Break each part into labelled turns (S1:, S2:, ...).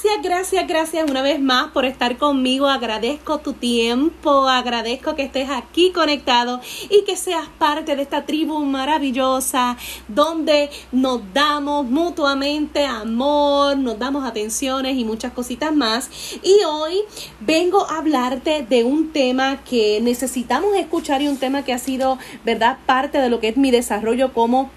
S1: Gracias, gracias, gracias una vez más por estar conmigo. Agradezco tu tiempo, agradezco que estés aquí conectado y que seas parte de esta tribu maravillosa donde nos damos mutuamente amor, nos damos atenciones y muchas cositas más. Y hoy vengo a hablarte de un tema que necesitamos escuchar y un tema que ha sido, ¿verdad?, parte de lo que es mi desarrollo como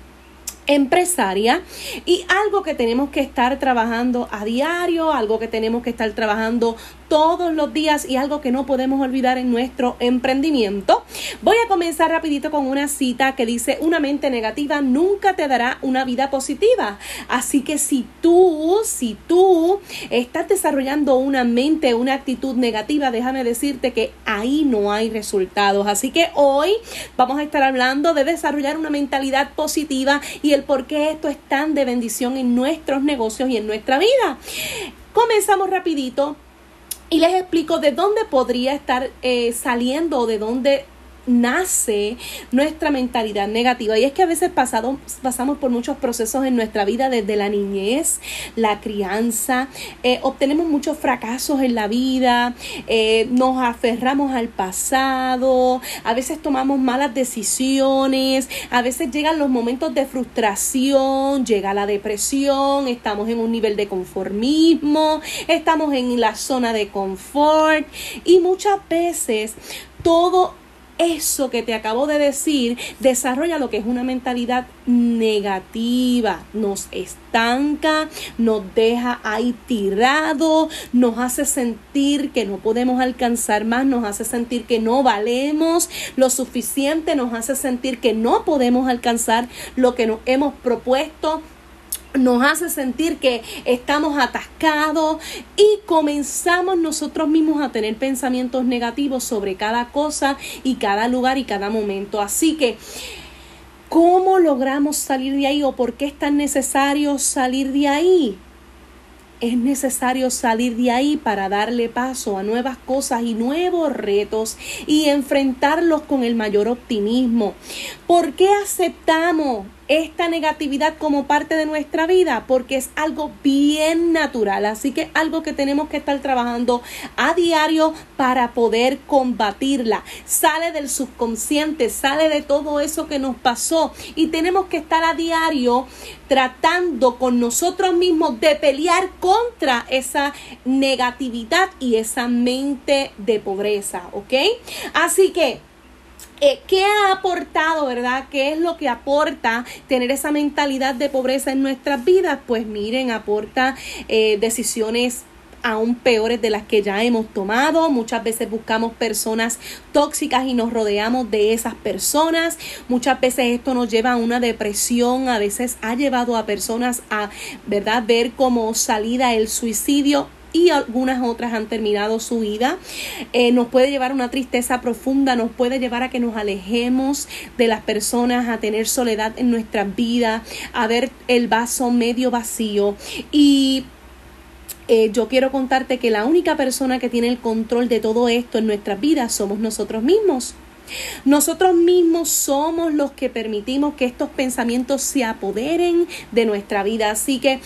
S1: empresaria y algo que tenemos que estar trabajando a diario, algo que tenemos que estar trabajando todos los días y algo que no podemos olvidar en nuestro emprendimiento. Voy a comenzar rapidito con una cita que dice, una mente negativa nunca te dará una vida positiva. Así que si tú, si tú estás desarrollando una mente, una actitud negativa, déjame decirte que ahí no hay resultados. Así que hoy vamos a estar hablando de desarrollar una mentalidad positiva y el por qué esto es tan de bendición en nuestros negocios y en nuestra vida. Comenzamos rapidito y les explico de dónde podría estar eh, saliendo o de dónde nace nuestra mentalidad negativa. Y es que a veces pasado, pasamos por muchos procesos en nuestra vida desde la niñez, la crianza, eh, obtenemos muchos fracasos en la vida, eh, nos aferramos al pasado, a veces tomamos malas decisiones, a veces llegan los momentos de frustración, llega la depresión, estamos en un nivel de conformismo, estamos en la zona de confort y muchas veces todo eso que te acabo de decir desarrolla lo que es una mentalidad negativa, nos estanca, nos deja ahí tirado, nos hace sentir que no podemos alcanzar más, nos hace sentir que no valemos lo suficiente, nos hace sentir que no podemos alcanzar lo que nos hemos propuesto nos hace sentir que estamos atascados y comenzamos nosotros mismos a tener pensamientos negativos sobre cada cosa y cada lugar y cada momento. Así que, ¿cómo logramos salir de ahí o por qué es tan necesario salir de ahí? es necesario salir de ahí para darle paso a nuevas cosas y nuevos retos y enfrentarlos con el mayor optimismo. ¿Por qué aceptamos esta negatividad como parte de nuestra vida porque es algo bien natural, así que algo que tenemos que estar trabajando a diario para poder combatirla. Sale del subconsciente, sale de todo eso que nos pasó y tenemos que estar a diario tratando con nosotros mismos de pelear contra esa negatividad y esa mente de pobreza, ¿ok? Así que eh, ¿Qué ha aportado, verdad? ¿Qué es lo que aporta tener esa mentalidad de pobreza en nuestras vidas? Pues miren, aporta eh, decisiones aún peores de las que ya hemos tomado. Muchas veces buscamos personas tóxicas y nos rodeamos de esas personas. Muchas veces esto nos lleva a una depresión, a veces ha llevado a personas a, ¿verdad?, ver como salida el suicidio y algunas otras han terminado su vida. Eh, nos puede llevar a una tristeza profunda, nos puede llevar a que nos alejemos de las personas, a tener soledad en nuestra vida, a ver el vaso medio vacío y eh, yo quiero contarte que la única persona que tiene el control de todo esto en nuestras vidas somos nosotros mismos. Nosotros mismos somos los que permitimos que estos pensamientos se apoderen de nuestra vida. Así que,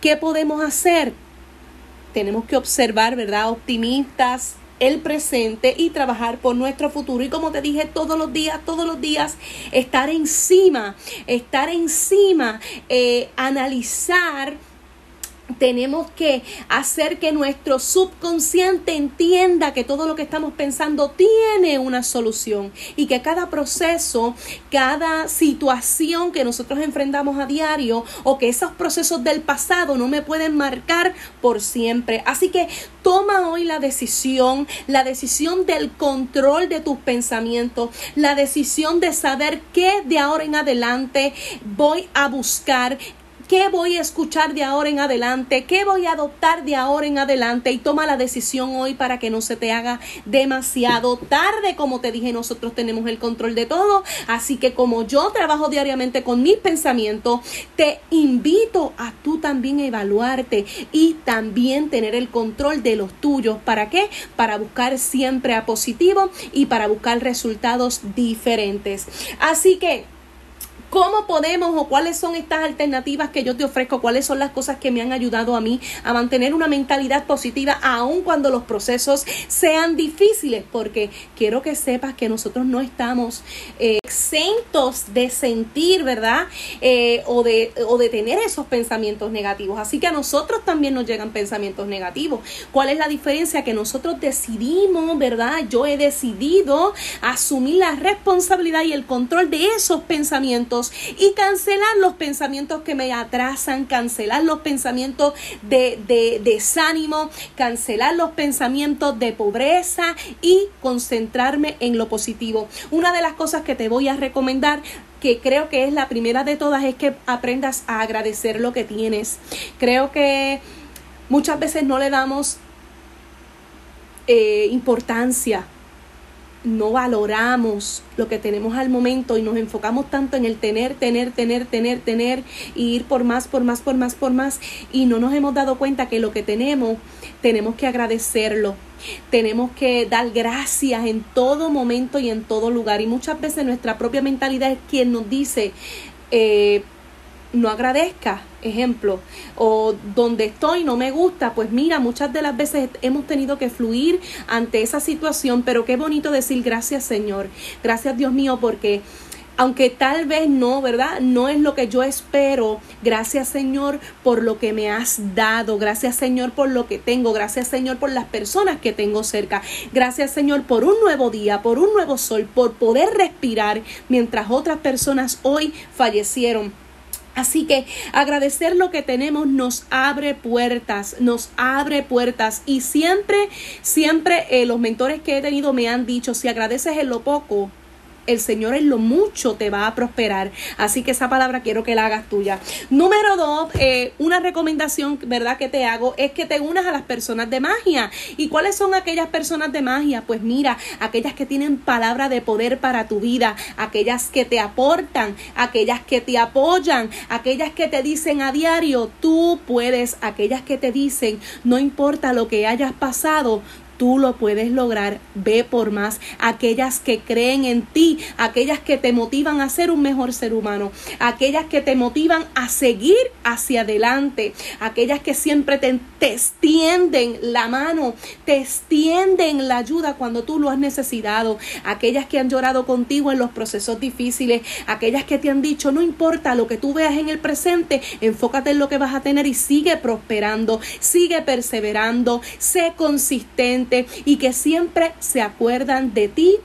S1: ¿qué podemos hacer? Tenemos que observar, ¿verdad? Optimistas el presente y trabajar por nuestro futuro. Y como te dije, todos los días, todos los días, estar encima, estar encima, eh, analizar tenemos que hacer que nuestro subconsciente entienda que todo lo que estamos pensando tiene una solución y que cada proceso, cada situación que nosotros enfrentamos a diario o que esos procesos del pasado no me pueden marcar por siempre. Así que toma hoy la decisión, la decisión del control de tus pensamientos, la decisión de saber qué de ahora en adelante voy a buscar, ¿Qué voy a escuchar de ahora en adelante? ¿Qué voy a adoptar de ahora en adelante? Y toma la decisión hoy para que no se te haga demasiado tarde. Como te dije, nosotros tenemos el control de todo. Así que como yo trabajo diariamente con mis pensamientos, te invito a tú también evaluarte y también tener el control de los tuyos. ¿Para qué? Para buscar siempre a positivo y para buscar resultados diferentes. Así que ¿Cómo podemos o cuáles son estas alternativas que yo te ofrezco? ¿Cuáles son las cosas que me han ayudado a mí a mantener una mentalidad positiva aun cuando los procesos sean difíciles? Porque quiero que sepas que nosotros no estamos eh, exentos de sentir, ¿verdad? Eh, o, de, o de tener esos pensamientos negativos. Así que a nosotros también nos llegan pensamientos negativos. ¿Cuál es la diferencia? Que nosotros decidimos, ¿verdad? Yo he decidido asumir la responsabilidad y el control de esos pensamientos y cancelar los pensamientos que me atrasan, cancelar los pensamientos de, de desánimo, cancelar los pensamientos de pobreza y concentrarme en lo positivo. Una de las cosas que te voy a recomendar que creo que es la primera de todas es que aprendas a agradecer lo que tienes. Creo que muchas veces no le damos eh, importancia no valoramos lo que tenemos al momento y nos enfocamos tanto en el tener, tener, tener, tener, tener y ir por más, por más, por más, por más y no nos hemos dado cuenta que lo que tenemos tenemos que agradecerlo. Tenemos que dar gracias en todo momento y en todo lugar. Y muchas veces nuestra propia mentalidad es quien nos dice, eh, no agradezca, ejemplo, o donde estoy no me gusta, pues mira, muchas de las veces hemos tenido que fluir ante esa situación, pero qué bonito decir gracias Señor, gracias Dios mío, porque aunque tal vez no, ¿verdad? No es lo que yo espero. Gracias Señor por lo que me has dado. Gracias Señor por lo que tengo. Gracias Señor por las personas que tengo cerca. Gracias Señor por un nuevo día, por un nuevo sol, por poder respirar mientras otras personas hoy fallecieron Así que agradecer lo que tenemos nos abre puertas, nos abre puertas. Y siempre, siempre eh, los mentores que he tenido me han dicho, si agradeces en lo poco, el Señor en lo mucho te va a prosperar. Así que esa palabra quiero que la hagas tuya. Número dos, eh, una recomendación, ¿verdad? Que te hago es que te unas a las personas de magia. ¿Y cuáles son aquellas personas de magia? Pues mira, aquellas que tienen palabra de poder para tu vida, aquellas que te aportan, aquellas que te apoyan, aquellas que te dicen a diario, tú puedes, aquellas que te dicen, no importa lo que hayas pasado, tú lo puedes lograr. Ve por más. Aquellas que creen en ti, aquellas que te motivan a ser un mejor ser humano, aquellas que te motivan a seguir hacia adelante, aquellas que siempre te, extienden la mano, te extienden la ayuda cuando tú lo has necesitado, aquellas que han llorado contigo en los procesos difíciles, aquellas que te han dicho, no importa lo que tú veas en el presente, enfócate en lo que vas a tener y sigue prosperando, sigue perseverando, sé consistente y que siempre se acuerdan de ti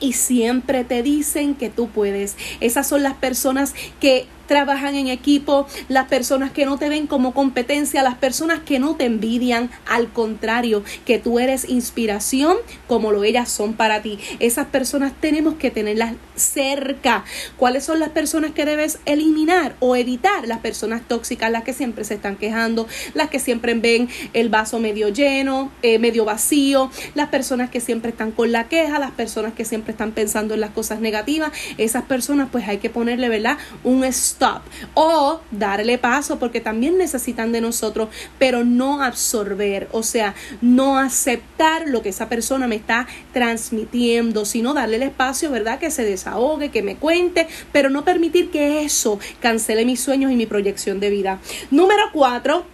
S1: y siempre te dicen que tú puedes. Esas son las personas que trabajan en equipo, las personas que no te ven como competencia, las personas que no te envidian, al contrario, que tú eres inspiración como lo ellas son para ti. Esas personas tenemos que tenerlas cerca. ¿Cuáles son las personas que debes eliminar o evitar? Las personas tóxicas, las que siempre se están quejando, las que siempre ven el vaso medio lleno, eh, medio vacío, las personas que siempre están con la queja, las personas que siempre están pensando en las cosas negativas. Esas personas pues hay que ponerle, ¿verdad? Un stop o darle paso porque también necesitan de nosotros, pero no absorber, o sea, no aceptar lo que esa persona me está transmitiendo, sino darle el espacio, ¿verdad? Que se desahogue, que me cuente, pero no permitir que eso cancele mis sueños y mi proyección de vida. Número cuatro,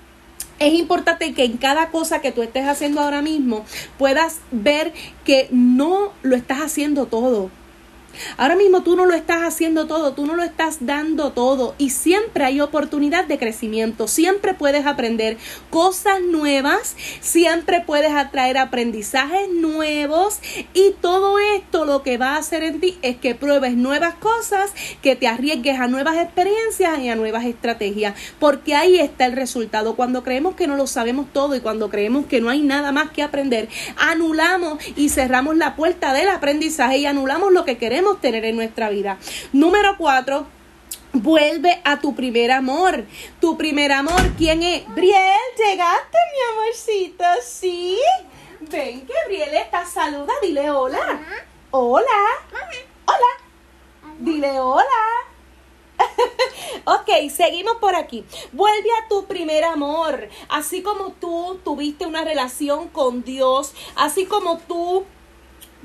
S1: es importante que en cada cosa que tú estés haciendo ahora mismo puedas ver que no lo estás haciendo todo. Ahora mismo tú no lo estás haciendo todo, tú no lo estás dando todo. Y siempre hay oportunidad de crecimiento, siempre puedes aprender cosas nuevas, siempre puedes atraer aprendizajes nuevos. Y todo esto lo que va a hacer en ti es que pruebes nuevas cosas, que te arriesgues a nuevas experiencias y a nuevas estrategias, porque ahí está el resultado. Cuando creemos que no lo sabemos todo y cuando creemos que no hay nada más que aprender, anulamos y cerramos la puerta del aprendizaje y anulamos lo que queremos tener en nuestra vida. Número cuatro, Vuelve a tu primer amor. Tu primer amor, ¿quién es? Briel, llegaste, mi amorcito, ¿sí? Ven que Briel está, saluda, dile hola. Hola. Hola. Dile hola. ok, seguimos por aquí. Vuelve a tu primer amor. Así como tú tuviste una relación con Dios, así como tú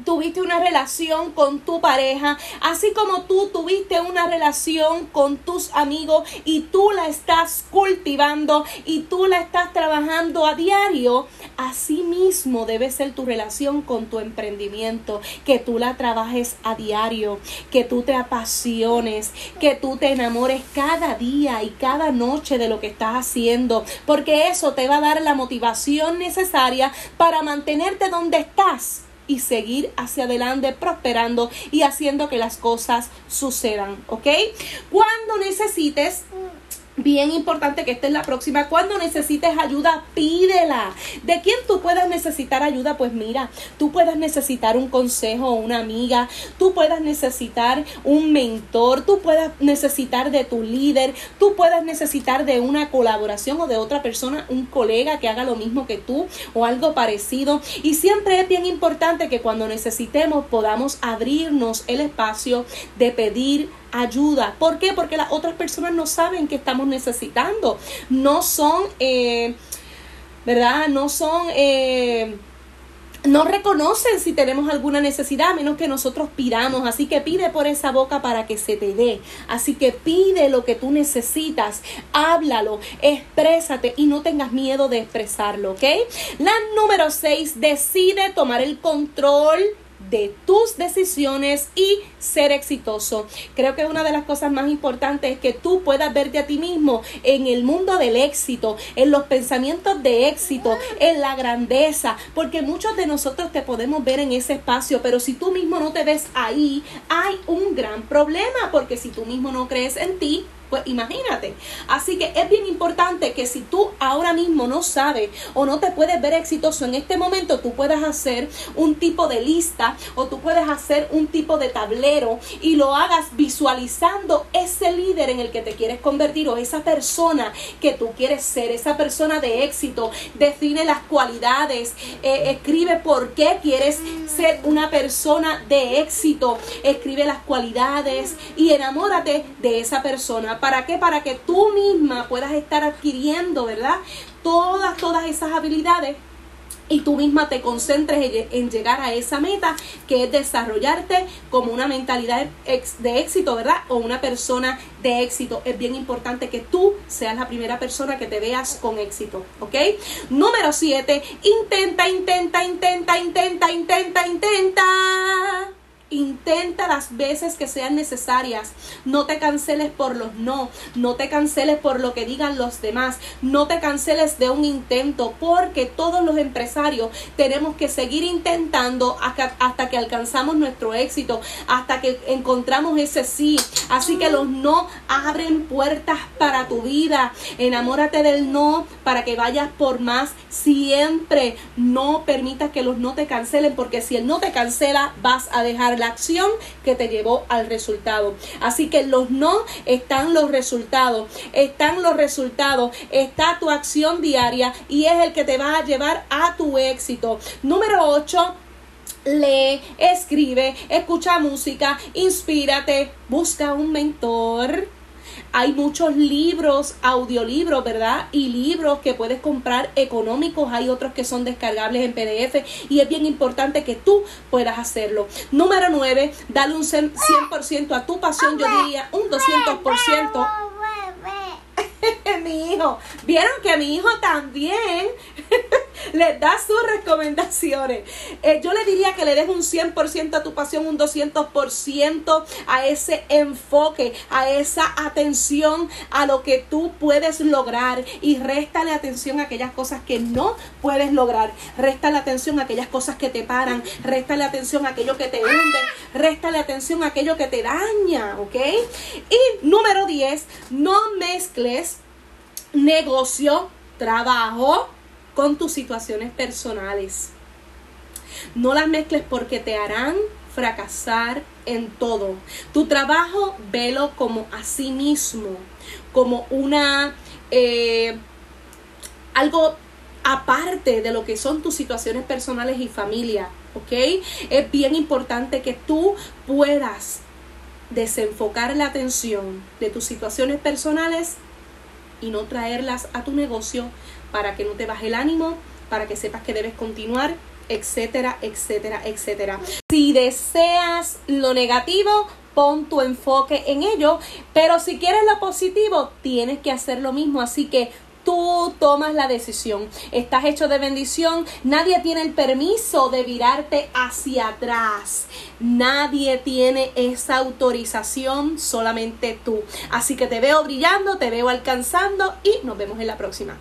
S1: tuviste una relación con tu pareja, así como tú tuviste una relación con tus amigos y tú la estás cultivando y tú la estás trabajando a diario, así mismo debe ser tu relación con tu emprendimiento, que tú la trabajes a diario, que tú te apasiones, que tú te enamores cada día y cada noche de lo que estás haciendo, porque eso te va a dar la motivación necesaria para mantenerte donde estás y seguir hacia adelante prosperando y haciendo que las cosas sucedan, ¿ok? Cuando necesites Bien importante que esta es la próxima. Cuando necesites ayuda, pídela. ¿De quién tú puedes necesitar ayuda? Pues mira, tú puedes necesitar un consejo o una amiga, tú puedes necesitar un mentor, tú puedes necesitar de tu líder, tú puedes necesitar de una colaboración o de otra persona, un colega que haga lo mismo que tú o algo parecido. Y siempre es bien importante que cuando necesitemos podamos abrirnos el espacio de pedir ayuda. ¿Por qué? Porque las otras personas no saben que estamos necesitando. No son, eh, ¿verdad? No son... Eh, no reconocen si tenemos alguna necesidad a menos que nosotros pidamos. Así que pide por esa boca para que se te dé. Así que pide lo que tú necesitas. Háblalo, exprésate y no tengas miedo de expresarlo, ¿ok? La número 6, decide tomar el control de tus decisiones y ser exitoso. Creo que una de las cosas más importantes es que tú puedas verte a ti mismo en el mundo del éxito, en los pensamientos de éxito, en la grandeza, porque muchos de nosotros te podemos ver en ese espacio, pero si tú mismo no te ves ahí, hay un gran problema, porque si tú mismo no crees en ti, pues imagínate. Así que es bien importante que si tú ahora mismo no sabes o no te puedes ver exitoso en este momento, tú puedas hacer un tipo de lista o tú puedes hacer un tipo de tablero y lo hagas visualizando ese líder en el que te quieres convertir o esa persona que tú quieres ser, esa persona de éxito. Define las cualidades, eh, escribe por qué quieres ser una persona de éxito, escribe las cualidades y enamórate de esa persona ¿Para qué? Para que tú misma puedas estar adquiriendo, ¿verdad? Todas, todas esas habilidades y tú misma te concentres en llegar a esa meta que es desarrollarte como una mentalidad de éxito, ¿verdad? O una persona de éxito. Es bien importante que tú seas la primera persona que te veas con éxito, ¿ok? Número 7, intenta, intenta, intenta, intenta, intenta, intenta. Intenta las veces que sean necesarias. No te canceles por los no. No te canceles por lo que digan los demás. No te canceles de un intento porque todos los empresarios tenemos que seguir intentando hasta, que alcanzamos nuestro éxito, hasta que encontramos ese sí. Así que los no abren puertas para tu vida. Enamórate del no para que vayas por más. Siempre no permitas que los no te cancelen porque si el no te cancela vas a dejar acción que te llevó al resultado. Así que los no están los resultados, están los resultados, está tu acción diaria y es el que te va a llevar a tu éxito. Número 8 lee, escribe, escucha música, inspírate, busca un mentor hay muchos libros, audiolibros, ¿verdad? Y libros que puedes comprar económicos. Hay otros que son descargables en PDF y es bien importante que tú puedas hacerlo. Número 9, dale un 100% a tu pasión, yo diría un 200%. mi hijo, vieron que mi hijo también les da sus recomendaciones. Eh, yo le diría que le des un 100% a tu pasión, un 200% a ese enfoque, a esa atención a lo que tú puedes lograr y réstale atención a aquellas cosas que no puedes lograr. Réstale atención a aquellas cosas que te paran, réstale atención a aquello que te hunde, réstale atención a aquello que te daña, ¿ok? Y número 10, no mezcles negocio, trabajo, con tus situaciones personales. No las mezcles porque te harán fracasar en todo. Tu trabajo, velo como a sí mismo, como una... Eh, algo aparte de lo que son tus situaciones personales y familia, ¿ok? Es bien importante que tú puedas desenfocar la atención de tus situaciones personales y no traerlas a tu negocio para que no te baje el ánimo, para que sepas que debes continuar etcétera, etcétera, etcétera. Si deseas lo negativo, pon tu enfoque en ello, pero si quieres lo positivo, tienes que hacer lo mismo, así que tú tomas la decisión. Estás hecho de bendición. Nadie tiene el permiso de virarte hacia atrás. Nadie tiene esa autorización, solamente tú. Así que te veo brillando, te veo alcanzando y nos vemos en la próxima.